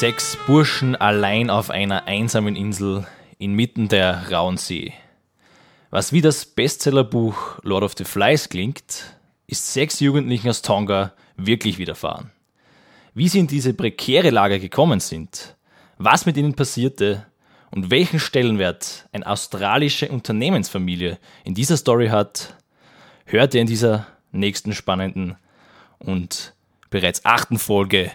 Sechs Burschen allein auf einer einsamen Insel inmitten der rauen See. Was wie das Bestsellerbuch Lord of the Flies klingt, ist sechs Jugendlichen aus Tonga wirklich widerfahren. Wie sie in diese prekäre Lage gekommen sind, was mit ihnen passierte und welchen Stellenwert eine australische Unternehmensfamilie in dieser Story hat, hört ihr in dieser nächsten spannenden und bereits achten Folge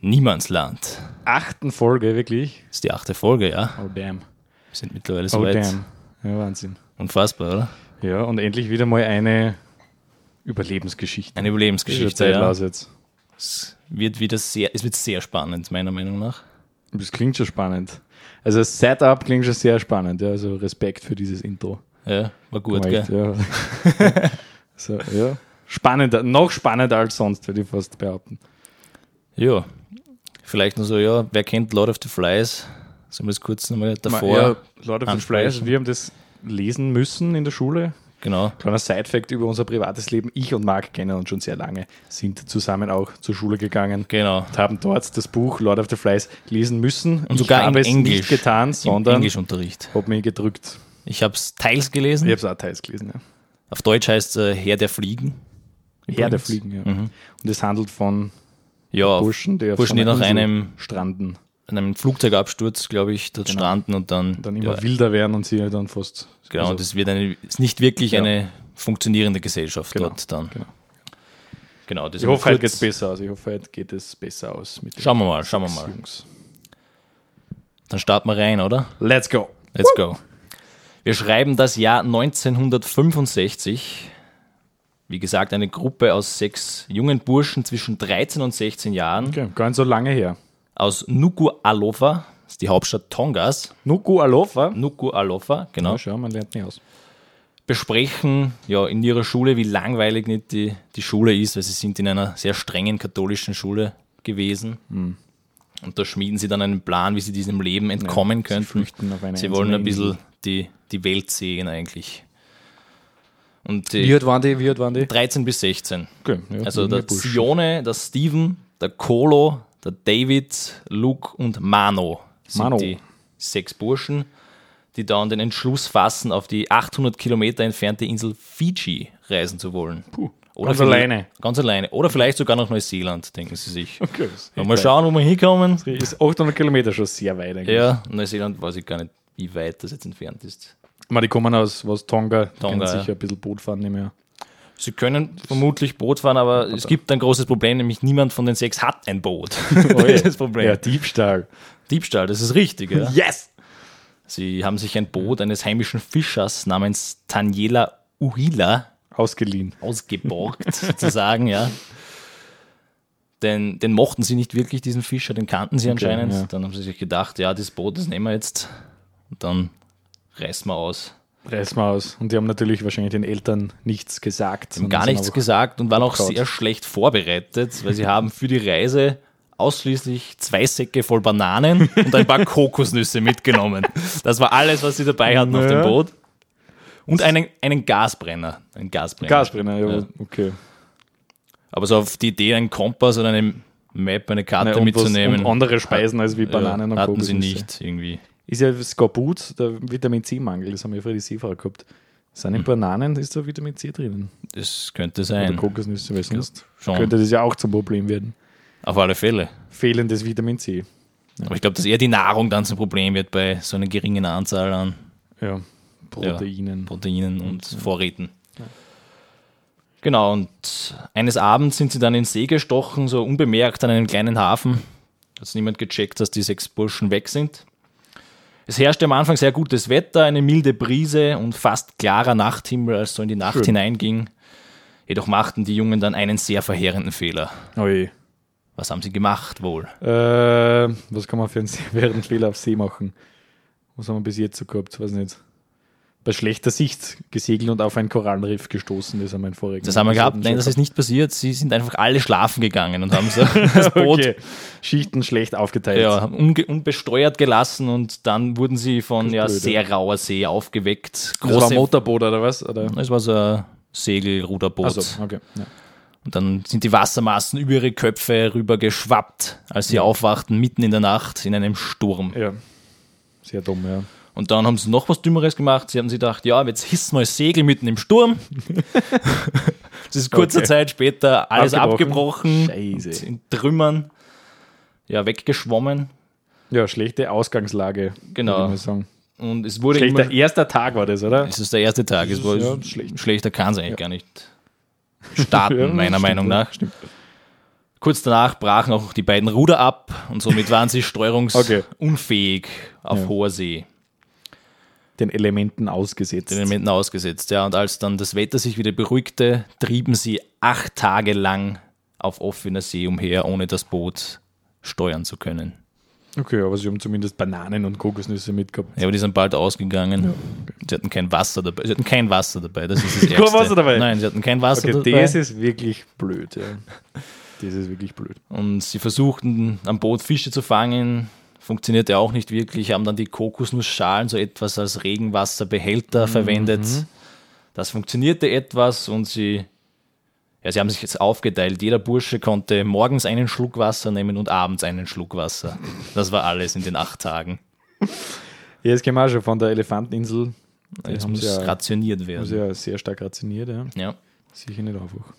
Niemandsland. Achten Folge, wirklich? Das ist die achte Folge, ja. Oh damn. Wir sind mittlerweile so Oh weit. damn. Ja, Wahnsinn. Unfassbar, oder? Ja, und endlich wieder mal eine Überlebensgeschichte. Eine Überlebensgeschichte. Zeit Ja. jetzt. Es wird wieder sehr, es wird sehr spannend, meiner Meinung nach. Das klingt schon spannend. Also das Setup klingt schon sehr spannend. Ja, also Respekt für dieses Intro. Ja, war gut, Echt, gell? Ja. so, ja. Spannender, noch spannender als sonst, würde ich fast behaupten. Ja. Vielleicht nur so, ja, wer kennt Lord of the Flies? Sollen wir es kurz nochmal davor? ja, Lord of the. Flies, wir haben das lesen müssen in der Schule. Genau. Kleiner Side-Fact über unser privates Leben. Ich und Marc kennen uns schon sehr lange, sind zusammen auch zur Schule gegangen Genau. und haben dort das Buch Lord of the Flies lesen müssen. Und sogar ich in habe es Englisch. nicht getan, sondern Englischunterricht. habe mich gedrückt. Ich habe es teils gelesen. Ich habe es auch teils gelesen. Ja. Auf Deutsch heißt es äh, Herr der Fliegen. Herr der. Fliegen, ja. Mhm. Und es handelt von Ja, Burschen, die Burschen, die nach einem, stranden einem Flugzeugabsturz, glaube ich, dort Genau. stranden und dann, und dann immer ja, wilder werden und sie dann fast. genau, also, das wird eine, ist nicht wirklich Ja. eine funktionierende Gesellschaft Genau, dort dann. genau. Genau, das ich hoffe, heute geht es besser aus. Ich hoffe, heute geht es besser aus mit Schauen wir mal, schauen wir mal. Jungs. Dann starten wir rein, oder? Let's go. Let's go. Wir schreiben das Jahr 1965. Wie gesagt, eine Gruppe aus sechs jungen Burschen zwischen 13 und 16 Jahren Okay, gar nicht so lange her. aus Nuku'alofa, das ist die Hauptstadt Tongas. Nuku Alofa. Nuku'alofa, genau. Ja, schau, man lernt nicht aus. besprechen ja in ihrer Schule, wie langweilig nicht die, die Schule ist, weil sie sind in einer sehr strengen katholischen Schule gewesen. Hm. Und da schmieden sie dann einen Plan, wie sie diesem Leben entkommen sie könnten. flüchten auf eine sie wollen ein bisschen die, die Welt sehen eigentlich. Und Wie die alt waren die? Wie alt waren die? 13 bis 16. Okay, ja, Also der. Sione, der Steven, der Kolo, der David, Luke und Mano sind Mano. die sechs Burschen, die dann den Entschluss fassen, auf die 800 Kilometer entfernte Insel Fiji reisen zu wollen. Puh, Oder ganz alleine. Ganz alleine. Oder vielleicht sogar nach Neuseeland, denken sie sich. Okay, das Mal schauen, wo wir hinkommen. weit. Ist 800 Kilometer schon sehr weit eigentlich. Ja, Neuseeland weiß ich gar nicht, wie weit das jetzt entfernt ist. Meine, die kommen aus was, Tonga, die Tonga, können ja. sicher ein bisschen Boot fahren, nicht mehr. Sie können vermutlich Boot fahren, aber es gibt ein großes Problem, nämlich niemand von den sechs hat ein Boot. Oh das ist das Problem. Ja, Diebstahl. Diebstahl, das ist richtig. Ja. Yes! Sie haben sich ein Boot eines heimischen Fischers namens Taniela Uhila Ausgeliehen. ausgeborgt, sozusagen, ja. Den, den mochten sie nicht wirklich, diesen Fischer, den kannten sie anscheinend. ja. Dann haben sie sich gedacht, ja, das Boot, das nehmen wir jetzt. Und dann reißen wir aus. Reiß mal aus. Und die haben natürlich wahrscheinlich den Eltern nichts gesagt. Haben gar nichts gesagt und waren auch sehr schlecht vorbereitet, weil sie haben für die Reise ausschließlich zwei Säcke voll Bananen und ein paar Kokosnüsse mitgenommen. Das war alles, was sie dabei hatten auf dem Naja. Boot. Und einen, einen Gasbrenner. Einen Gasbrenner. Gasbrenner, ja, Ja. okay. Aber so auf die Idee, einen Kompass oder eine Map, eine Karte Nein, und was- mitzunehmen. und andere Speisen als wie Bananen ja, und hatten sie nicht irgendwie. Ist ja Skorbut, der Vitamin C-Mangel, das haben wir früher die Seefahrer gehabt. Sind in Bananen, ist da Vitamin C drinnen? Das könnte Oder sein. Kokosnüsse, weil sonst Schon. könnte das ja auch zum Problem werden. Auf alle Fälle. Fehlendes Vitamin C. Aber ich glaube, dass eher die Nahrung dann zum Problem wird bei so einer geringen Anzahl an Ja, Proteinen. Proteinen und Vorräten. Genau, und eines Abends sind sie dann in den See gestochen, so unbemerkt an einem kleinen Hafen. Hat niemand gecheckt, dass die sechs Burschen weg sind. Es herrschte am Anfang sehr gutes Wetter, eine milde Brise und fast klarer Nachthimmel, als so in die Nacht Schön. hineinging. Jedoch machten die Jungen dann einen sehr verheerenden Fehler. Oje. Was haben sie gemacht wohl? Äh, was kann man für einen während Fehler auf See machen? Was haben wir bis jetzt so gehabt? Weiß nicht. Bei schlechter Sicht gesegelt und auf ein Korallenriff gestoßen, haben wir in vorigen Das haben wir gehabt. Nein, das ist nicht passiert. Sie sind einfach alle schlafen gegangen und haben so das Boot Okay. Schichten schlecht aufgeteilt. ja, unbesteuert gelassen und dann wurden sie von ist ja, sehr rauer See aufgeweckt. Das war Motorboot oder was? Oder? es war so ein Segelruderboot. Also, okay. Ja. Und dann sind die Wassermassen über ihre Köpfe rüber geschwappt, als sie aufwachten, mitten in der Nacht in einem Sturm. Ja. Sehr dumm, ja. Und dann haben sie noch was Dümmeres gemacht. Sie haben sich gedacht, ja, jetzt hissen wir das Segel mitten im Sturm. Es ist kurze Okay. Zeit später alles Abgebrochen. abgebrochen, Scheiße. in Trümmern, ja, weggeschwommen. Ja, schlechte Ausgangslage. Genau. Und es wurde Schlechter immer, erster Tag war das, oder? es ist der erste Tag. Es war, Ja, schlecht. Schlechter kann es eigentlich gar nicht starten, Ja, meiner stimmt, Meinung ja, nach. Stimmt. Kurz danach brachen auch die beiden Ruder ab und somit waren sie Okay. steuerungsunfähig auf Ja. hoher See. Den Elementen ausgesetzt. den Elementen ausgesetzt. Ja, und als dann das Wetter sich wieder beruhigte, trieben sie acht Tage lang auf offener See umher, ohne das Boot steuern zu können. Okay, aber sie haben zumindest Bananen und Kokosnüsse mitgehabt. Ja, aber die sind bald ausgegangen. Sie hatten kein Wasser dabei. Sie hatten kein Wasser dabei. Das ist das Kein Ärgste. Wasser dabei? Nein, sie hatten kein Wasser Okay, dabei. das ist wirklich blöd, ja. Das ist wirklich blöd. Und sie versuchten am Boot Fische zu fangen. Funktionierte auch nicht wirklich. Haben dann die Kokosnussschalen so etwas als Regenwasserbehälter Mhm. verwendet. Das funktionierte etwas und sie, ja, sie haben sich jetzt aufgeteilt. Jeder Bursche konnte morgens einen Schluck Wasser nehmen und abends einen Schluck Wasser. Das war alles in den acht Tagen. Ja, das kennen wir auch schon von der Elefanteninsel. Die haben muss ja, rationiert werden. ja sehr stark rationiert, ja. Ja. Sicher nicht einfach.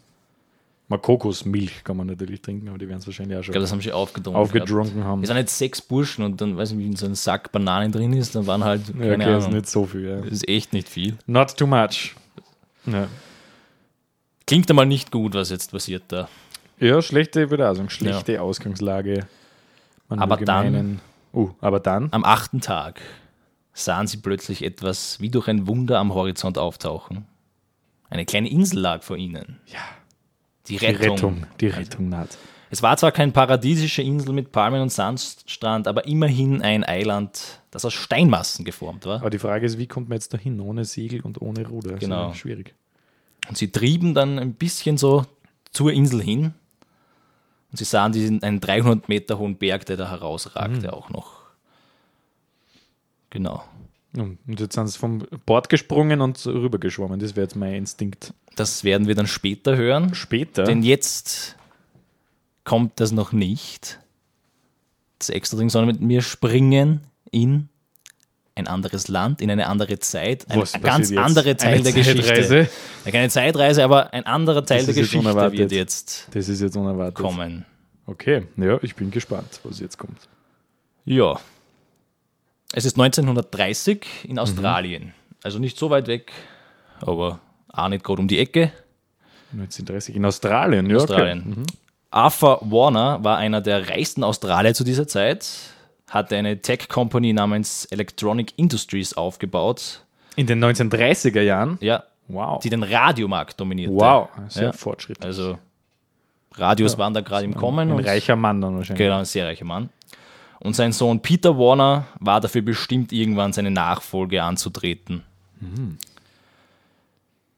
Mal Kokosmilch kann man natürlich trinken, aber die werden es wahrscheinlich auch Ich schon glaube, das haben sie aufgetrunken. aufgedrunken haben. Es sind jetzt sechs Burschen und dann, weiß ich nicht, wie in so einem Sack Bananen drin ist, dann waren halt, keine Ja, okay, ist Ahnung. nicht so viel, ja. Das ist echt nicht viel. Not too much. Ja, Klingt einmal nicht gut, was jetzt passiert da. ja schlechte, ich würde auch sagen, schlechte Ausgangslage. Man Aber dann- meinen- Uh, aber dann? Am achten Tag sahen sie plötzlich etwas wie durch ein Wunder am Horizont auftauchen. Eine kleine Insel lag vor ihnen. Ja. Die Die Rettung. Rettung, die Rettung naht. Es war zwar keine paradiesische Insel mit Palmen und Sandstrand, aber immerhin ein Eiland, das aus Steinmassen geformt war. Aber die Frage ist, wie kommt man jetzt dahin, ohne Segel und ohne Ruder? Das ist Genau. schwierig. Und sie trieben dann ein bisschen so zur Insel hin. Und sie sahen diesen einen 300 Meter hohen Berg, der da herausragte, auch noch. Genau. Und jetzt sind sie vom Bord gesprungen und rübergeschwommen. Das wäre jetzt mein Instinkt. Das werden wir dann später hören. Später. Denn jetzt kommt das noch nicht. Das extra Ding, sondern mit mir springen in ein anderes Land, in eine andere Zeit, ein, Was ein ganz jetzt? andere Teil Eine der Geschichte. Zeitreise? Ja, keine Zeitreise, aber ein anderer Teil Das der jetzt Geschichte unerwartet. wird jetzt Das ist jetzt unerwartet. kommen. Okay, ja, ich bin gespannt, was jetzt kommt. Ja. Es ist 1930 Mhm. in Australien. Also nicht so weit weg, aber auch nicht gerade um die Ecke. 1930 in Australien, ja. Australien. Okay. Mhm. Arthur Warner war einer der reichsten Australier zu dieser Zeit, hatte eine Tech-Company namens Electronic Industries aufgebaut, In den 1930er Jahren? ja, Wow. die den Radiomarkt dominierte. Wow, sehr Ja. fortschrittlich. Also Radios waren da gerade im Kommen. Ein reicher Mann dann wahrscheinlich. Genau, ein sehr reicher Mann. Und sein Sohn Peter Warner war dafür bestimmt, irgendwann seine Nachfolge anzutreten.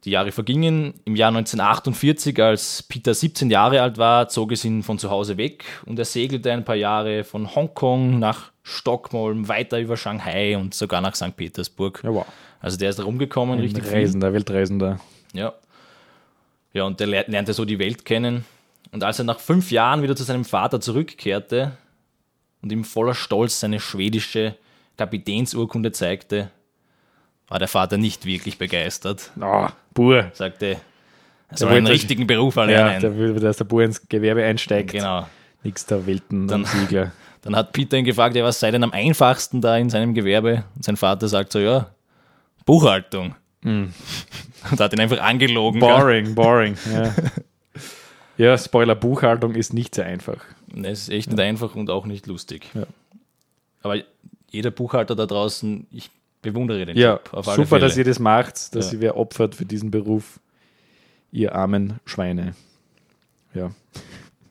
Die Jahre vergingen. Im Jahr 1948, als Peter 17 Jahre alt war, zog es ihn von zu Hause weg und er segelte ein paar Jahre von Hongkong nach Stockholm, weiter über Shanghai und sogar nach St. Petersburg. Ja, wow. Also der ist rumgekommen, Ein richtig viel. Reisender, Weltreisender. Ja. Ja, und der ler- lernte so die Welt kennen. Und als er nach fünf Jahren wieder zu seinem Vater zurückkehrte und ihm voller Stolz seine schwedische Kapitänsurkunde zeigte, war der Vater nicht wirklich begeistert. Oh, Bur. Sagte, er soll einen richtigen Beruf Ja, erlernen. der will, dass der Bur ins Gewerbe einsteigt. genau. Nix der Welten Dann- und Siegler. Dann hat Peter ihn gefragt, ja, was sei denn am einfachsten da in seinem Gewerbe? Und sein Vater sagt so, ja, Buchhaltung. Und hat ihn einfach angelogen. Boring, boring. Ja. ja, Spoiler, Buchhaltung ist nicht sehr einfach. Es ist echt nicht einfach und auch nicht lustig. Ja. Aber jeder Buchhalter da draußen, ich bewundere den Ja, Job. Super, Fälle. dass ihr das macht, dass Ja. ihr wer opfert für diesen Beruf. Ihr armen Schweine. Ja.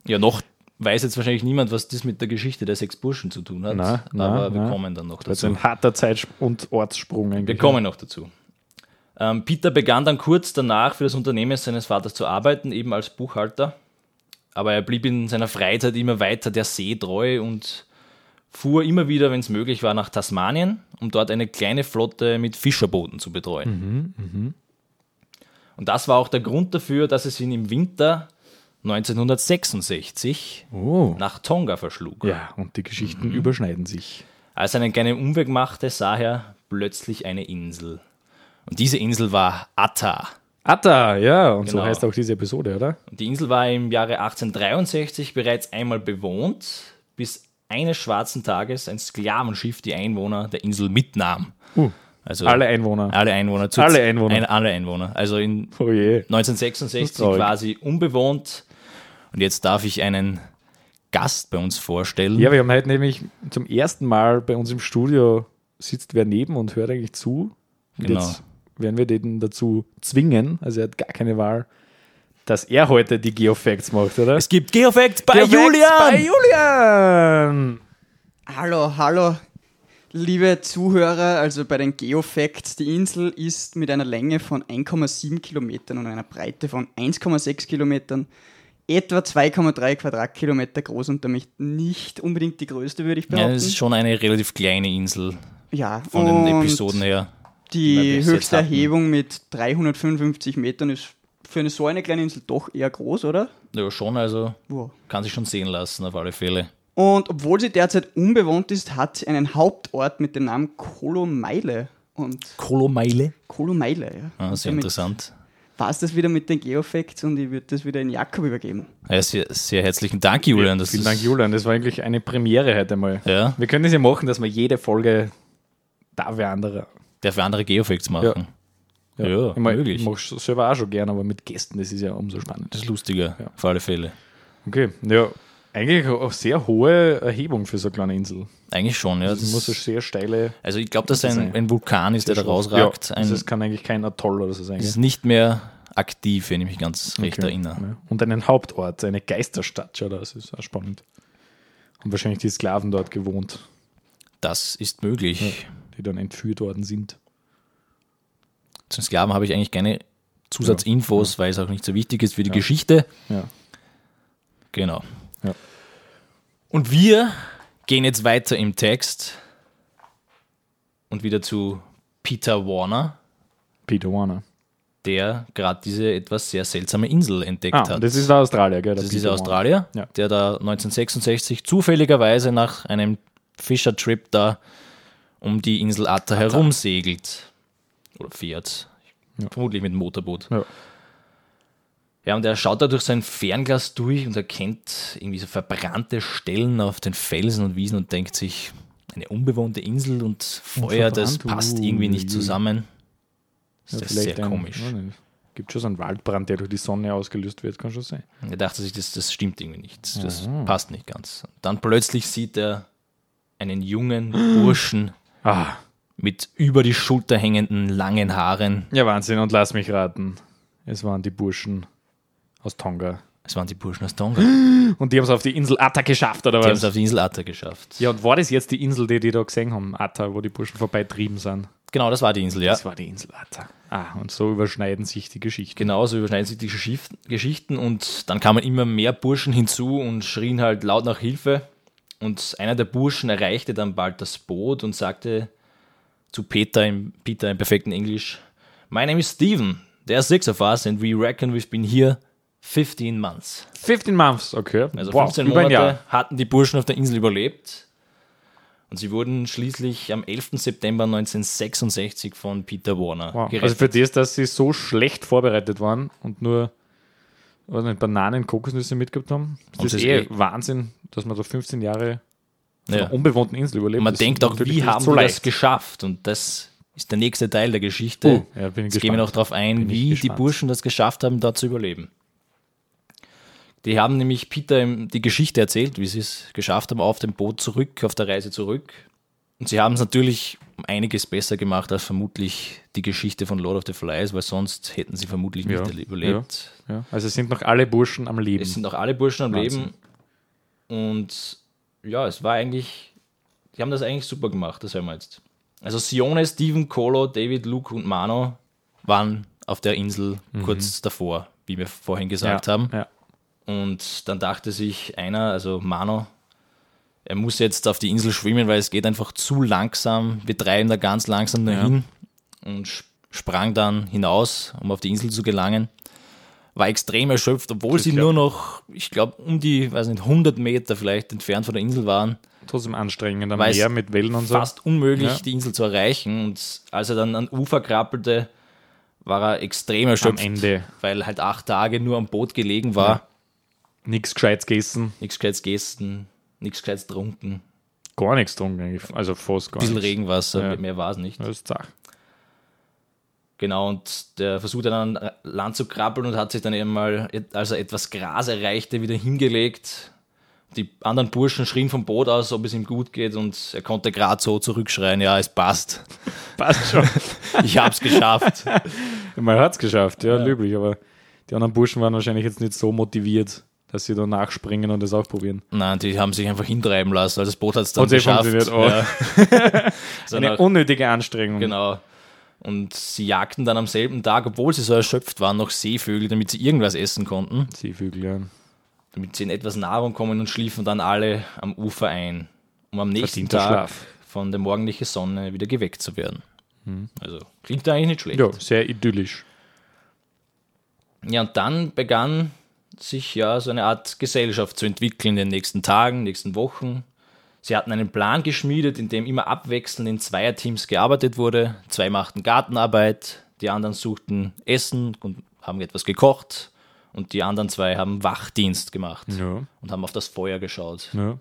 Ja, noch weiß jetzt wahrscheinlich niemand, was das mit der Geschichte der sechs Burschen zu tun hat. Na, na, aber wir na. kommen dann noch Das ist dazu. ein harter Zeit- und Ortssprung Wir eigentlich. kommen noch dazu. Ähm, Peter begann dann kurz danach für das Unternehmen seines Vaters zu arbeiten, eben als Buchhalter. Aber er blieb in seiner Freizeit immer weiter der See treu und fuhr immer wieder, wenn es möglich war, nach Tasmanien, um dort eine kleine Flotte mit Fischerbooten zu betreuen. Und das war auch der Grund dafür, dass es ihn im Winter 1966 Oh. nach Tonga verschlug. Ja, und die Geschichten Mhm. überschneiden sich. Als er einen kleinen Umweg machte, sah er plötzlich eine Insel. Und diese Insel war Atta. Atta, ja, und so Genau. heißt auch diese Episode, oder? Und die Insel war im Jahre 1863 bereits einmal bewohnt, bis eines schwarzen Tages ein Sklavenschiff die Einwohner der Insel mitnahm. Uh, Also alle Einwohner. alle Einwohner. zu- Alle Einwohner. Ein, alle Einwohner. Also in Oh je. 1966 traurig. quasi unbewohnt. Und jetzt darf ich einen Gast bei uns vorstellen. Ja, wir haben heute nämlich zum ersten Mal bei uns im Studio sitzt wer neben und hört eigentlich zu. Und Genau. jetzt werden wir den dazu zwingen, also er hat gar keine Wahl, dass er heute die Geofacts macht, oder? Es gibt Geofacts bei Geofacts Julian! Bei Julian! Hallo, hallo, liebe Zuhörer. Also bei den Geofacts, die Insel ist mit einer Länge von 1,7 Kilometern und einer Breite von 1,6 Kilometern etwa 2,3 Quadratkilometer groß und damit nicht unbedingt die größte, würde ich ja, behaupten. das ist schon eine relativ kleine Insel Ja, von den Episoden her. Die höchste. Erhebung mit 355 Metern ist für eine so eine kleine Insel doch eher groß, oder? Ja, schon, also Wow. kann sich schon sehen lassen, auf alle Fälle. Und obwohl sie derzeit unbewohnt ist, hat sie einen Hauptort mit dem Namen Kolomeile. Und Kolomeile. Kolomeile, ja. Ah, sehr damit interessant. War es das wieder mit den Geofacts und ich würde das wieder in Jakob übergeben. Ja, sehr, sehr herzlichen Dank, Julian. Das Vielen ist, Dank, Julian. Das war eigentlich eine Premiere heute mal. Ja, Wir können das ja machen, dass wir jede Folge da wer andere. Der für andere Geofacts machen. Ja, ich mein, möglich. Ich mache selber auch schon gerne, aber mit Gästen, das ist ja umso spannender. Das ist lustiger, Ja. auf alle Fälle. Okay, ja, eigentlich auch sehr hohe Erhebung für so eine kleine Insel. Eigentlich schon, ja. Das Das muss eine sehr steile. also ich glaube, dass das ein, ein Vulkan ist, der da rausragt. Ja, ein, also es kann eigentlich kein Atoll oder so sein. das ist nicht mehr aktiv, wenn ich mich ganz recht Okay, erinnere. ja. Und einen Hauptort, eine Geisterstadt, schau, das ist auch spannend. Haben wahrscheinlich die Sklaven dort gewohnt, Das ist möglich. Die dann entführt worden sind. Zu den Sklaven habe ich eigentlich keine Zusatzinfos, weil es auch nicht so wichtig ist für die Geschichte. Ja. Genau. Ja. Und wir gehen jetzt weiter im Text und wieder zu Peter Warner, Peter Warner. der gerade diese etwas sehr seltsame Insel entdeckt Ah, hat. das ist der Australier, gell? der Das ist Peter dieser Warner. Australier, Ja. der da 1966 zufälligerweise nach einem Fischertrip da um die Insel Atta herumsegelt. Oder fährt. Ja. Vermutlich mit dem Motorboot. Ja. Ja, und er schaut da durch sein Fernglas durch und erkennt irgendwie so verbrannte Stellen auf den Felsen und Wiesen und denkt sich, eine unbewohnte Insel und Feuer, das verbrannt, passt irgendwie nicht zusammen. Das Ja, ist sehr ein- komisch. nicht. Gibt schon so einen Waldbrand, der durch die Sonne ausgelöst wird, kann schon sein. Er dachte sich, das, das stimmt irgendwie nicht. Das passt nicht ganz. Dann plötzlich sieht er einen jungen Burschen Ah, mit über die Schulter hängenden langen Haaren. ja, Wahnsinn. Und lass mich raten. Es waren die Burschen aus Tonga. Es waren die Burschen aus Tonga. Die Und die haben es auf die Insel Atta geschafft, oder haben was? es auf die Insel Atta geschafft. Ja, und war das jetzt die Insel, die die da gesehen haben, Atta, wo die Burschen vorbeitrieben sind? Genau, das war die Insel, ja. Das war die Insel Atta. Ah, und so überschneiden sich die Geschichten. Genauso überschneiden sich die Geschicht- Geschichten und dann kamen immer mehr Burschen hinzu und schrien halt laut nach Hilfe. Und einer der Burschen erreichte dann bald das Boot und sagte zu Peter im, Peter im perfekten Englisch: My name is Stephen. There are six of us and we reckon we've been here 15 months. 15 Months, okay. Also wow, 15 über ein Monate hatten die Burschen auf der Insel überlebt. Und sie wurden schließlich am 11. September 1966 von Peter Warner Wow. gerettet. Also für das, dass sie so schlecht vorbereitet waren und nur nicht, Bananen, Kokosnüsse mitgehabt haben, ist Und das das eh eh- Wahnsinn, dass man so 15 Jahre auf Ja. einer unbewohnten Insel überlebt. Und man denkt auch, wie haben so die das geschafft? Und das ist der nächste Teil der Geschichte. Oh, ja, Jetzt gehen wir noch darauf ein, Bin wie die. Burschen das geschafft haben, da zu überleben. Die haben nämlich Peter die Geschichte erzählt, wie sie es geschafft haben, auf dem Boot zurück, auf der Reise zurück. Und sie haben es natürlich um einiges besser gemacht als vermutlich die Geschichte von Lord of the Flies, weil sonst hätten sie vermutlich Ja, nicht überlebt. Ja. Also es sind noch alle Burschen am Leben. Es sind auch alle Burschen am Wahnsinn. Leben. Und ja, es war eigentlich, die haben das eigentlich super gemacht, das hören wir jetzt. Also Sione, Steven, Colo, David, Luke und Mano waren auf der Insel kurz davor, wie wir vorhin gesagt Mhm. ja, haben. Ja. Und dann dachte sich einer, also Mano, er muss jetzt auf die Insel schwimmen, weil es geht einfach zu langsam. Wir treiben da ganz langsam dahin und sp- sprang dann hinaus, um auf die Insel zu gelangen. War extrem erschöpft, obwohl sie klar. nur noch, ich glaube, um die, weiß nicht, 100 Meter vielleicht entfernt von der Insel waren. Trotzdem anstrengend am Meer mit Wellen und so. Fast unmöglich, Ja. die Insel zu erreichen. Und als er dann an Ufer krabbelte, war er extrem am erschöpft, Ende. weil halt acht Tage nur am Boot gelegen war. Ja. Nichts Gescheites gegessen. Nichts Gescheites gegessen, nichts Gescheites getrunken. Gar nichts getrunken eigentlich. Also fast gar Ein bisschen nichts. Regenwasser, Ja. mehr war es nicht. Das ist zach. Genau, und der versuchte dann an Land zu krabbeln und hat sich dann eben mal, als er etwas Gras erreichte, wieder hingelegt. Die anderen Burschen schrien vom Boot aus, ob es ihm gut geht und er konnte gerade so zurückschreien, ja, es passt. Passt schon. Ich hab's geschafft. Man hat es geschafft, ja, löblich, aber die anderen Burschen waren wahrscheinlich jetzt nicht so motiviert, dass sie da nachspringen und das auch probieren. Nein, die haben sich einfach hintreiben lassen, also das Boot hat es dann Hat eh geschafft. oh. Ja. So Eine unnötige Anstrengung. Genau. Und sie jagten dann am selben Tag, obwohl sie so erschöpft waren, noch Seevögel, damit sie irgendwas essen konnten, Seevögel, ja. damit sie in etwas Nahrung kommen und schliefen dann alle am Ufer ein, um am nächsten Verdienter Tag Schlaf. von der morgendlichen Sonne wieder geweckt zu werden. Also klingt eigentlich nicht schlecht. Ja, sehr idyllisch. Ja, und dann begann sich ja so eine Art Gesellschaft zu entwickeln in den nächsten Tagen, nächsten Wochen. Sie hatten einen Plan geschmiedet, in dem immer abwechselnd in Zweierteams gearbeitet wurde. Zwei machten Gartenarbeit, die anderen suchten Essen und haben etwas gekocht und die anderen zwei haben Wachdienst gemacht Ja, und haben auf das Feuer geschaut. ja.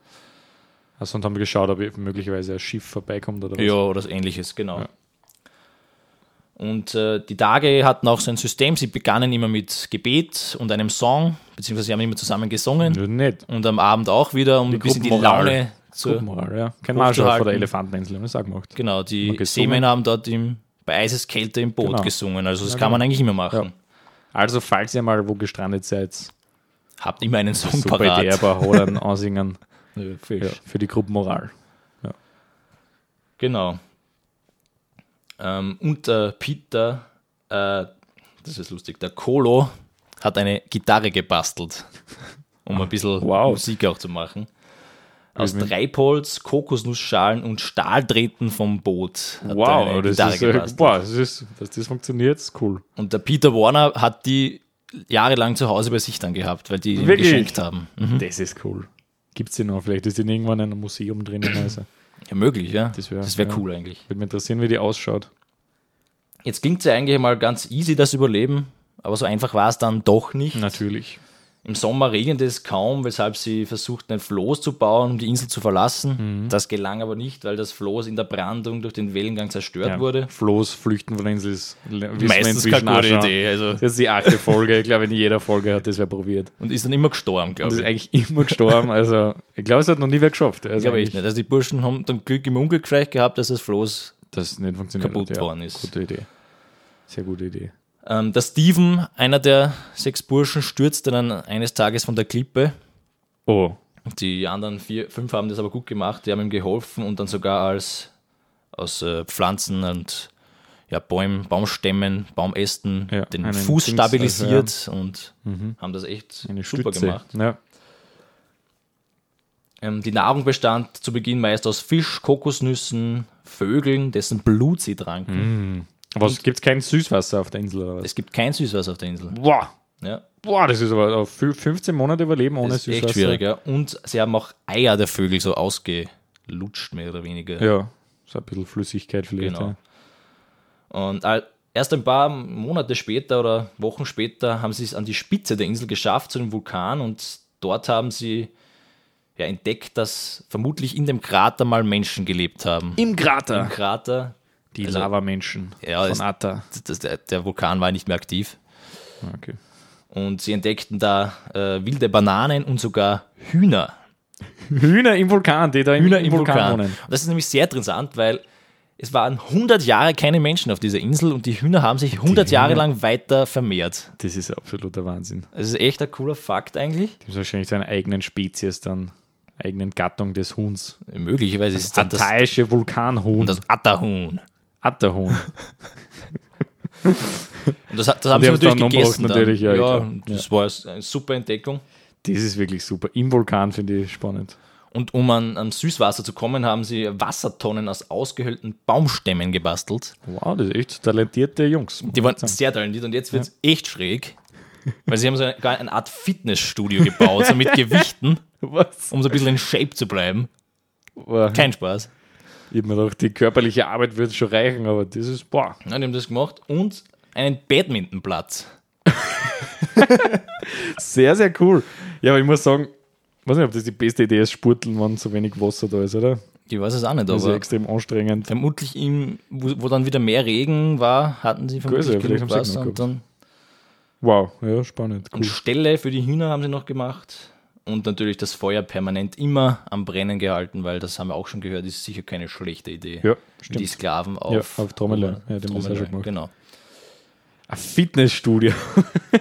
Also und haben geschaut, ob möglicherweise ein Schiff vorbeikommt oder was. Ja, oder ähnliches, genau. Ja. Und äh, die Tage hatten auch so ein System. Sie begannen immer mit Gebet und einem Song, beziehungsweise sie haben immer zusammen gesungen. Ja. Und am Abend auch wieder, um Die ein bisschen die. Laune zu. Gruppenmoral, ja. Kein Marsch vor hochzuhalten. der Elefanteninsel, haben wir das auch gemacht. Genau, die. Seemänner haben dort im, bei Eiseskälte im Boot Genau. gesungen. Also das Ja, kann man genau. eigentlich immer machen. Also, falls ihr mal wo gestrandet seid, Habt immer einen Song super Idee, parat. aber Hodern ansingen Ja, ja, für die Gruppenmoral. Genau. Ähm, und der Peter, äh, das ist lustig, der Kolo hat eine Gitarre gebastelt, um ein bisschen Wow. Musik auch zu machen. Aus Mit- Treibholz, Kokosnussschalen und Stahldrähten vom Boot. Wow, das ist, äh, boah, das ist, dass das funktioniert, ist cool. Und der Peter Warner hat die jahrelang zu Hause bei sich dann gehabt, weil die Wirklich? geschenkt haben. Mhm. Das ist cool. Gibt es die noch? Vielleicht ist die irgendwann in einem Museum drinnen. Also. Ja, möglich, ja. Das wär- wäre ja. cool eigentlich. Würde mich interessieren, wie die ausschaut. Jetzt klingt es ja eigentlich mal ganz easy, das Überleben, aber so einfach war es dann doch nicht. Natürlich. Im Sommer regnete es kaum, weshalb sie versuchten, ein Floß zu bauen, um die Insel zu verlassen. Mhm. Das gelang aber nicht, weil das Floß in der Brandung durch den Wellengang zerstört wurde. Floß, Flüchten von der Insel ist Meistens keine gute. Idee. Also, Das ist die achte Folge. Ich glaube, in jeder Folge hat das wer probiert. und ist dann immer gestorben, Und glaube ist ich. eigentlich immer gestorben. Also, ich glaube, es hat noch nie wer geschafft. Also Ich glaube echt eigentlich, nicht. Also die Burschen haben dann Glück im Unglück vielleicht gehabt, dass das Floß. dass es nicht funktioniert kaputt hat. Ja, worden ist. Gute Idee. Sehr gute Idee. Ähm, der Steven, einer der sechs Burschen, stürzte dann eines Tages von der Klippe. Oh, Die anderen vier, fünf haben das aber gut gemacht, die haben ihm geholfen und dann sogar als aus äh, Pflanzen und ja, Bäumen, Baumstämmen, Baumästen Ja, den Fuß Dings, stabilisiert und haben das echt eine super Stütze. gemacht. Ja. Ähm, die Nahrung bestand zu Beginn meist aus Fisch, Kokosnüssen, Vögeln, dessen Blut sie tranken. Aber es gibt kein Süßwasser auf der Insel oder was? Es gibt kein Süßwasser auf der Insel. Boah, Ja, boah, das ist aber auf fü- 15 Monate überleben ohne das ist Süßwasser. echt schwierig. Ja. Und sie haben auch Eier der Vögel so ausgelutscht, mehr oder weniger. Ja, so ein bisschen Flüssigkeit vielleicht. Genau. Ja. Und erst ein paar Monate später oder Wochen später haben sie es an die Spitze der Insel geschafft, zu dem Vulkan. Und dort haben sie ja, entdeckt, dass vermutlich in dem Krater mal Menschen gelebt haben. Im Im Krater. Die Also- Lavamenschen Ja, von Atta. Das, der, der Vulkan war nicht mehr aktiv. Okay. Und sie entdeckten da äh, wilde Bananen und sogar Hühner. Hühner im Vulkan, die da im, Hühner im Vulkan, Vulkan. wohnen. Und das ist nämlich sehr interessant, weil es waren 100 Jahre keine Menschen auf dieser Insel und die Hühner haben sich 100 Jahre lang weiter vermehrt. Das ist absoluter Wahnsinn. Das ist echt ein cooler Fakt eigentlich. Die haben wahrscheinlich so eine eigenen Spezies dann, eigenen Gattung des Huhns. Möglicherweise ist das, Athaische Vulkanhuhn. das Atterhuhn. Atterhuhn. Und das, das haben sie natürlich dann gegessen. natürlich, ja, dann. ja, das war eine super Entdeckung. Das ist wirklich super. Im Vulkan finde ich spannend. Und um an, an Süßwasser zu kommen, haben sie Wassertonnen aus ausgehöhlten Baumstämmen gebastelt. Wow, das ist echt talentierte Jungs. Die waren sehr talentiert und jetzt wird es echt schräg. Weil sie haben so eine, eine Art Fitnessstudio gebaut, so mit Gewichten, Was? um so ein bisschen in Shape zu bleiben. Boah, Kein Spaß. Ich hab mir gedacht, die körperliche Arbeit würde schon reichen, aber das ist, boah. Ja, die haben das gemacht und einen Badmintonplatz. Sehr, sehr cool. Ja, aber ich muss sagen, weiß nicht, ob das die beste Idee ist, Spurteln, wenn so wenig Wasser da ist, oder? Ich weiß es auch nicht, Das ist ja aber extrem anstrengend. vermutlich, im, wo, wo dann wieder mehr Regen war, hatten sie vermutlich vielleicht genug Wasser. Und dann Wow, ja, spannend. Cool. Und Ställe für die Hühner haben sie noch gemacht. Und natürlich das Feuer permanent immer am Brennen gehalten, weil das haben wir auch schon gehört, ist sicher keine schlechte Idee. Ja, Die stimmt. Sklaven auf, Ja, auf Trommelei. Ja, die gemacht. Genau. Ein Fitnessstudio.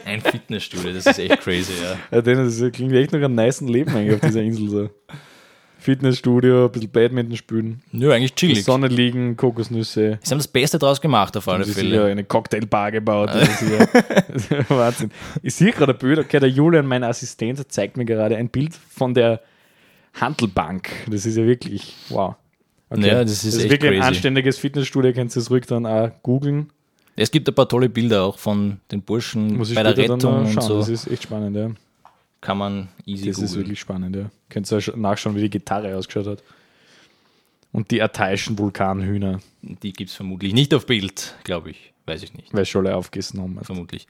Ein Fitnessstudio, das ist echt crazy, ja. Ja, das klingt echt nach einem niceen Leben eigentlich auf dieser Insel. So. Fitnessstudio, ein bisschen Badminton spielen, Nö, eigentlich chillig. Sonne liegen, Kokosnüsse. Sie haben das Beste draus gemacht, auf alle Haben sie ja Fälle. eine Cocktailbar gebaut. Das ist ja, das ist ja Wahnsinn. Ich sehe gerade ein Bild, okay, der Julian, mein Assistent, zeigt mir gerade ein Bild von der Handelbank. Das ist ja wirklich, wow. Okay. Ja, das ist echt wirklich ein crazy. anständiges Fitnessstudio, könnt ihr es ruhig dann auch googeln. Es gibt ein paar tolle Bilder auch von den Burschen Muss ich bei der später dann Rettung noch und schauen. so. Das ist echt spannend, ja. Kann man easy Das ist googeln. wirklich spannend, ja. Könnt ihr ja nachschauen, wie die Gitarre ausgeschaut hat. Und die artaischen Vulkanhühner, Die gibt es vermutlich nicht auf Bild, glaube ich. Weiß ich nicht. weil alle aufgegessen haben. vermutlich.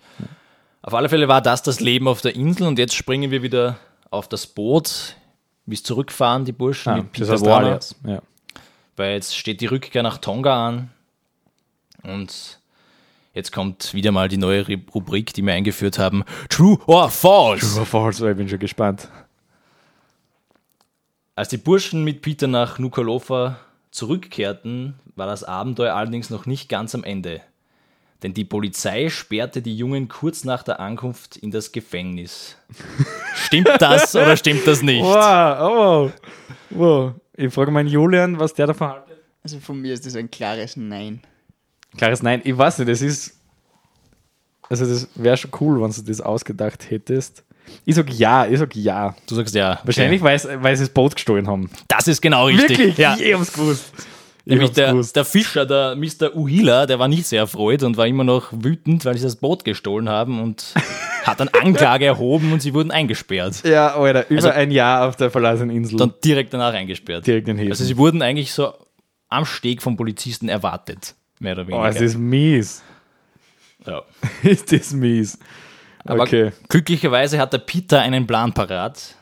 Auf alle Fälle war das das Leben auf der Insel und jetzt springen wir wieder auf das Boot, wie es zurückfahren, die Burschen Ah, mit das Peter heißt Warner. Ja. weil jetzt steht die Rückkehr nach Tonga an und jetzt kommt wieder mal die neue Ru- Rubrik, die wir eingeführt haben, True or False. True or false, ich bin schon gespannt. Als die Burschen mit Peter nach Nuku'alofa zurückkehrten, war das Abenteuer allerdings noch nicht ganz am Ende. Denn die Polizei sperrte die Jungen kurz nach der Ankunft in das Gefängnis. Stimmt das oder stimmt das nicht? Wow, oh, wow. Ich frage meinen Julian, was der davon haltet. Also von mir ist das ein klares Nein. Klares Nein, ich weiß nicht, das ist. Also, das wäre schon cool, wenn du das ausgedacht hättest. Ich sag ja, ich sag ja. Du sagst ja. Wahrscheinlich, Okay. weil, sie- das Boot gestohlen haben. Das ist genau richtig. Ja. Ich hab's gewusst. Ich Nämlich der, gewusst. der Fischer, der Mr. Uhila, der war nicht sehr erfreut und war immer noch wütend, weil sie das Boot gestohlen haben und hat dann Anklage erhoben und sie wurden eingesperrt. Ja, Alter, über Also- ein Jahr auf der verlassenen Insel. Dann direkt danach eingesperrt. direkt in den Häfen. Also sie wurden eigentlich so am Steg vom Polizisten erwartet, mehr oder oh, weniger. es ist mies. ja. ist das mies. Aber okay. glücklicherweise hat der Peter einen Plan parat.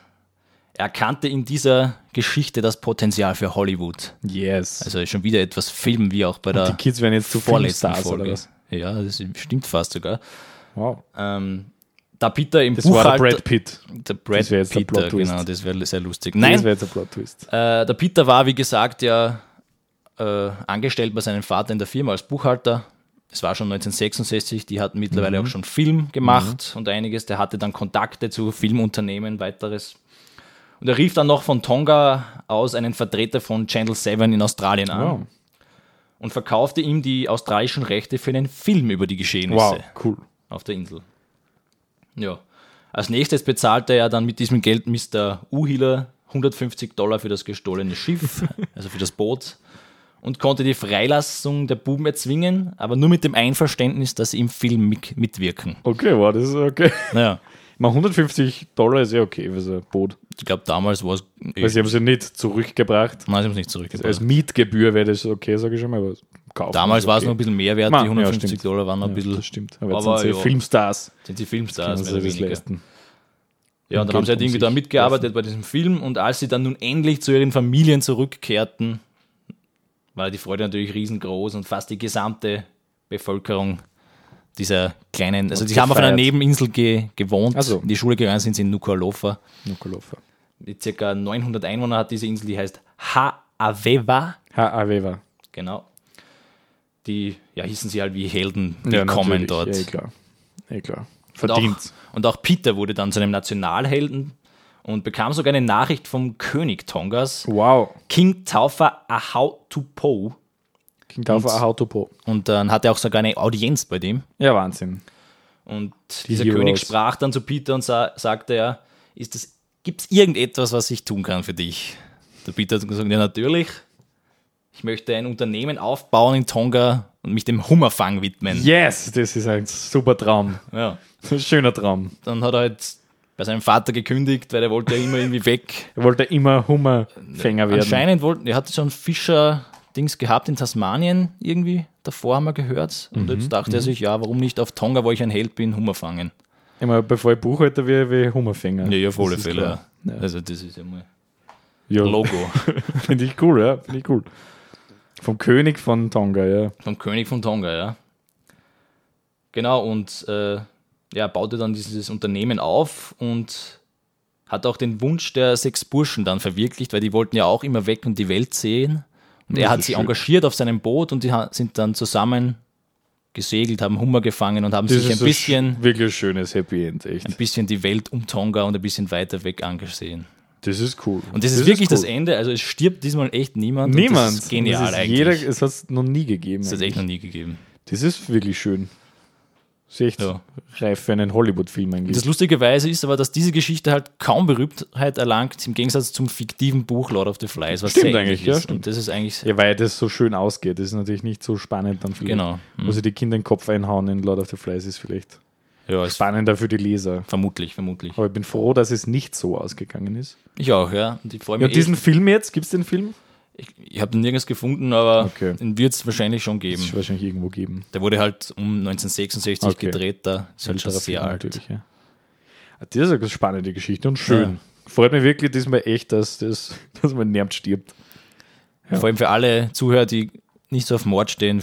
Er erkannte in dieser Geschichte das Potenzial für Hollywood. Yes. Also schon wieder etwas Filmen wie auch bei die der Kids werden jetzt zu vorletzten Folge. oder was? Ja, das stimmt fast sogar. Wow. Ähm, da Peter im Das war Buchhalter... der Brad Pitt. der Brad Das der Peter, Plot-Twist. genau, das wäre sehr lustig. Das Nein, wäre jetzt ein Plot-Twist. Äh, der Peter war, wie gesagt, ja äh, angestellt bei seinem Vater in der Firma als Buchhalter. Es war schon 1966, die hatten mittlerweile auch schon Film gemacht und einiges. Der hatte dann Kontakte zu Filmunternehmen, weiteres. Und er rief dann noch von Tonga aus einen Vertreter von Channel 7 in Australien an Wow. und verkaufte ihm die australischen Rechte für einen Film über die Geschehnisse Wow, cool. auf der Insel. Ja. Als nächstes bezahlte er dann mit diesem Geld Mr. Uhiller 150 Dollar für das gestohlene Schiff, also für das Boot, und konnte die Freilassung der Buben erzwingen, aber nur mit dem Einverständnis, dass sie im Film mit, mitwirken. Okay, wow, das ist okay. Naja, Mal 150 Dollar ist ja okay für so ein Boot. ich glaube, damals war es. Weil sie haben sie nicht zurückgebracht. Nein, sie haben es nicht zurückgebracht. Als Mietgebühr wäre das okay, sage ich schon mal. Aber kaufen Damals war es noch okay. ein bisschen mehr wert, Ma, die ja, 150 stimmt. Dollar waren noch ein Ja, bisschen. das stimmt. Aber Aber sind sie ja. Filmstars. Sind sie Filmstars, mehr oder weniger. leisten. Ja, und dann haben sie halt Geld irgendwie da mitgearbeitet bei diesem Film und als sie dann nun endlich zu ihren Familien zurückkehrten, war die Freude natürlich riesengroß und fast die gesamte Bevölkerung dieser kleinen, also Hat die haben auf einer. Nebeninsel ge gewohnt. Ach so. In die Schule gegangen sind sie in Nuku'alofa. Nuku'alofa. Mit circa 900 Einwohnern hat diese Insel, die heißt Ha'aveva, H.A.W.W. genau. Die, ja, hießen sie halt wie Helden Ja, willkommen natürlich. dort. Ja, eh klar. Eh klar. Und auch, Verdient. und auch Peter wurde dann zu einem Nationalhelden und bekam sogar eine Nachricht vom König Tongas, Wow. King Taufa Ahautupo. Klingt auf ein Autopo. Und dann hat er auch sogar eine Audienz bei dem. Ja, Wahnsinn. Und dieser Heroes. König sprach dann zu Peter und sa sagte ja, ist es, gibt es irgendetwas, was ich tun kann für dich? Der Peter hat gesagt, ja natürlich. ich möchte ein Unternehmen aufbauen in Tonga und mich dem Hummerfang widmen. Yes, das ist ein super Traum. Ja. Ein schöner Traum. Dann hat er halt bei seinem Vater gekündigt, weil er wollte ja immer irgendwie weg. Er wollte immer Hummerfänger werden. Anscheinend wollten, er hatte schon Fischer-Dings gehabt in Tasmanien irgendwie, davor haben wir gehört. Und jetzt dachte er sich, ja, warum nicht auf Tonga, wo ich ein Held bin, Hummer fangen. Immer bevor ich Buchhalter wäre, ich Hummerfänger. Ja, ja, auf alle Fälle. Ja. Also das ist ja mal Ja, Logo Finde ich cool, ja. Finde ich cool. Vom König von Tonga, ja. vom König von Tonga, ja. Genau, und äh, ja, baute dann dieses Unternehmen auf und hat auch den Wunsch der sechs Burschen dann verwirklicht, weil die wollten ja auch immer weg und die Welt sehen. Und er Das hat ist sie schön. engagiert auf seinem Boot und die sind dann zusammen gesegelt, haben Hummer gefangen und haben Das sich ein ist ein bisschen, sch- wirklich schönes Happy End, echt. ein bisschen die Welt um Tonga und ein bisschen weiter weg angesehen. Das ist cool. Und das ist wirklich das cool. Ende. Also es stirbt diesmal echt niemand. Niemand. Das ist genial das ist eigentlich. Jeder, es hat es noch nie gegeben. das hat es echt noch nie gegeben. Das ist wirklich schön. Ist echt Ja. reif für einen Hollywood-Film eigentlich. Das lustigerweise ist aber, dass diese Geschichte halt kaum Berühmtheit erlangt, im Gegensatz zum fiktiven Buch Lord of the Flies, was Stimmt eigentlich, ähnlich ja, ist. stimmt. Und das ist eigentlich ja, weil das so schön ausgeht. Das ist natürlich nicht so spannend dann vielleicht. genau. Wo sie die Kinder in den Kopf einhauen in Lord of the Flies ist vielleicht Ja, ist spannender für die Leser. vermutlich, vermutlich. Aber ich bin froh, dass es nicht so ausgegangen ist. Ich auch, ja. Und ich freue Ja, mich. diesen echt. Film jetzt, gibt es den Film? Ich ich habe den nirgends gefunden, aber Okay. den wird es wahrscheinlich schon geben. ist wahrscheinlich irgendwo geben. Der wurde halt um 1966 Okay. gedreht, da ist halt schon sehr alt. natürlich, ja. Ah, Das ist eine spannende Geschichte und schön. Freut mich wirklich diesmal echt, dass, das, dass man nervt stirbt. Ja. Vor allem für alle Zuhörer, die nicht so auf Mord stehen,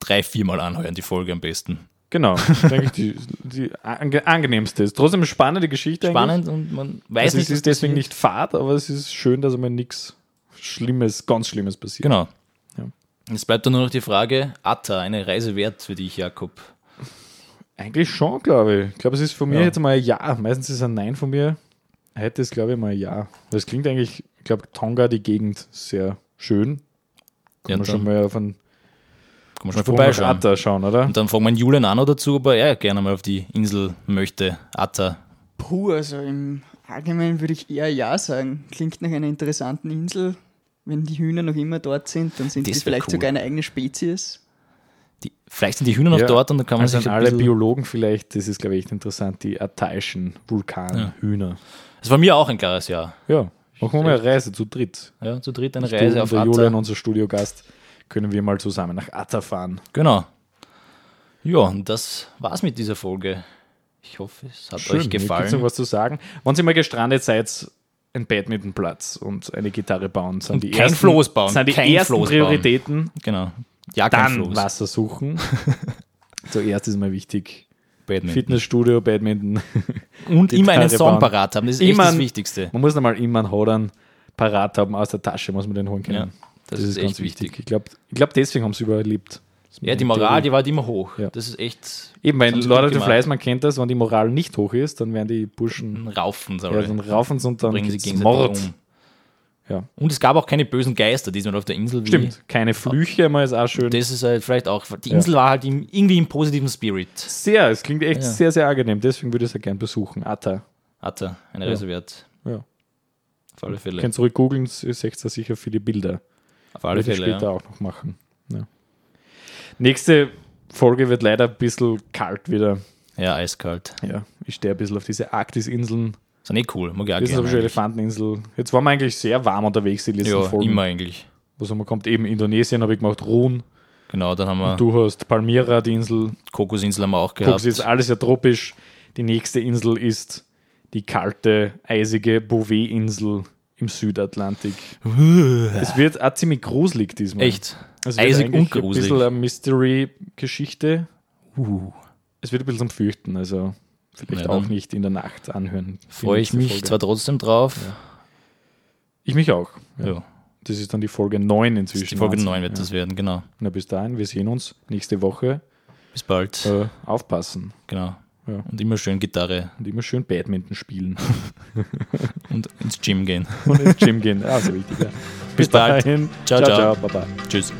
drei, viermal anhören die Folge am besten. Genau, denke ich, die, die ange angenehmste ist. Trotzdem eine spannende Geschichte. Spannend und man weiß Eigentlich. Also nicht, es ist deswegen nicht fad, aber es ist schön, dass einmal nichts Schlimmes, ganz Schlimmes passiert. Genau. Ja. Jetzt bleibt dann nur noch die Frage, Atta, eine Reise wert für dich, Jakob. Eigentlich schon, glaube ich. Ich glaube, es ist von mir Ja. jetzt mal ein Ja. Meistens ist es ein Nein von mir. Heute ist, glaube ich, mal ein Ja. Das klingt eigentlich, ich glaube, Tonga, die Gegend, sehr schön. Kann Ja, man schon mal auf einen kann man schon Sprung vorbeischauen. Atta schauen, oder? Und dann fragen wir Julian an oder dazu, ob er gerne mal auf die Insel möchte. Atta. Puh, also im Allgemeinen würde ich eher Ja sagen. Klingt nach einer interessanten Insel. Wenn die Hühner noch immer dort sind, dann sind Das die vielleicht cool. sogar eine eigene Spezies. Die, vielleicht sind die Hühner noch Ja, dort und dann kann man also sich alle Biologen vielleicht, das ist, glaube ich, echt interessant, die ataischen Vulkanhühner. Das war mir auch ein klares Ja. Ja, machen wir mal eine Reise zu dritt. ja zu dritt eine Ich, Reise und auf der Atta. Julian, unser Studiogast, können wir mal zusammen nach Atta fahren. Genau. Ja, und das war's mit dieser Folge. Ich hoffe, es hat euch Gibt noch gefallen. was zu sagen? Wenn ihr mal gestrandet seid, ein Badmintonplatz und eine Gitarre bauen, sind Und die kein ersten, Floß bauen, sind die kein ersten Floß bauen. Prioritäten. Genau. Ja, kein Dann Floß. Wasser suchen. Zuerst ist mal wichtig. Badminton. Fitnessstudio, Badminton. Und immer einen Song bauen. parat haben. Das ist Immer das Wichtigste. Man muss einmal immer einen Hodern parat haben, aus der Tasche muss man den holen können. Ja, das, ist, echt wichtig. Ich glaube, ich glaub, deswegen haben sie überlebt. Ja, die Moral, die war halt immer hoch. Ja. Das ist echt Eben, weil Lord of the. Flies, man kennt das, wenn die Moral nicht hoch ist, dann werden die Burschen, Raufen, ja, sorry. dann raufen sie und dann bringen sie gegenseitig Mord. um. Ja. Und es gab auch keine bösen Geister diesmal auf der Insel. Wie Stimmt, keine Flüche immer ist auch schön. Das ist halt vielleicht auch, die Ja. Insel war halt im, irgendwie im positiven Spirit. Sehr, es klingt echt Ja. sehr, sehr angenehm. Deswegen würde ich es ja gern besuchen. Atta. Atta, eine Ja. Reise wert. Ja. Auf alle Fälle. Könnt zurück googeln, seht da sicher viele Bilder. Auf alle Fälle, später ja. auch noch machen. Nächste Folge wird leider ein bisschen kalt wieder. Ja, eiskalt. Ja, ich stehe ein bisschen auf diese Arktisinseln. Ist eh cool, mag ich auch Das ist aber gerne. schon eigentlich. Elefanteninsel. Jetzt waren wir eigentlich sehr warm unterwegs, die letzten Ja, Folgen. immer eigentlich. Also man kommt eben Indonesien, habe ich gemacht, Ruhn. Genau, dann haben wir Du hast Palmyra, die Insel. Kokosinsel haben wir auch gehabt. Guckst, ist alles ja tropisch. Die nächste Insel ist die kalte, eisige Bouvet-Insel im Südatlantik. es wird auch ziemlich gruselig diesmal. Echt. Es Eisig und gruselig. Ein bisschen eine Mystery-Geschichte. Uh, Es wird ein bisschen zum Fürchten, also vielleicht Ja, auch nicht in der Nacht anhören. Freue ich mich Folge. zwar trotzdem drauf. Ich mich auch. Ja. Ja. Das ist dann die Folge 9 inzwischen. Die Folge Wahnsinn. 9 wird ja. das werden, genau. Na, bis dahin, wir sehen uns nächste Woche. Bis bald. Äh, aufpassen Genau. Ja. Und immer schön Gitarre und immer schön Badminton spielen und ins Gym gehen. und ins Gym gehen. Also wichtig. Ja. Bis bald. dahin. Ciao, ciao, ciao. ciao. Baba. Tschüss.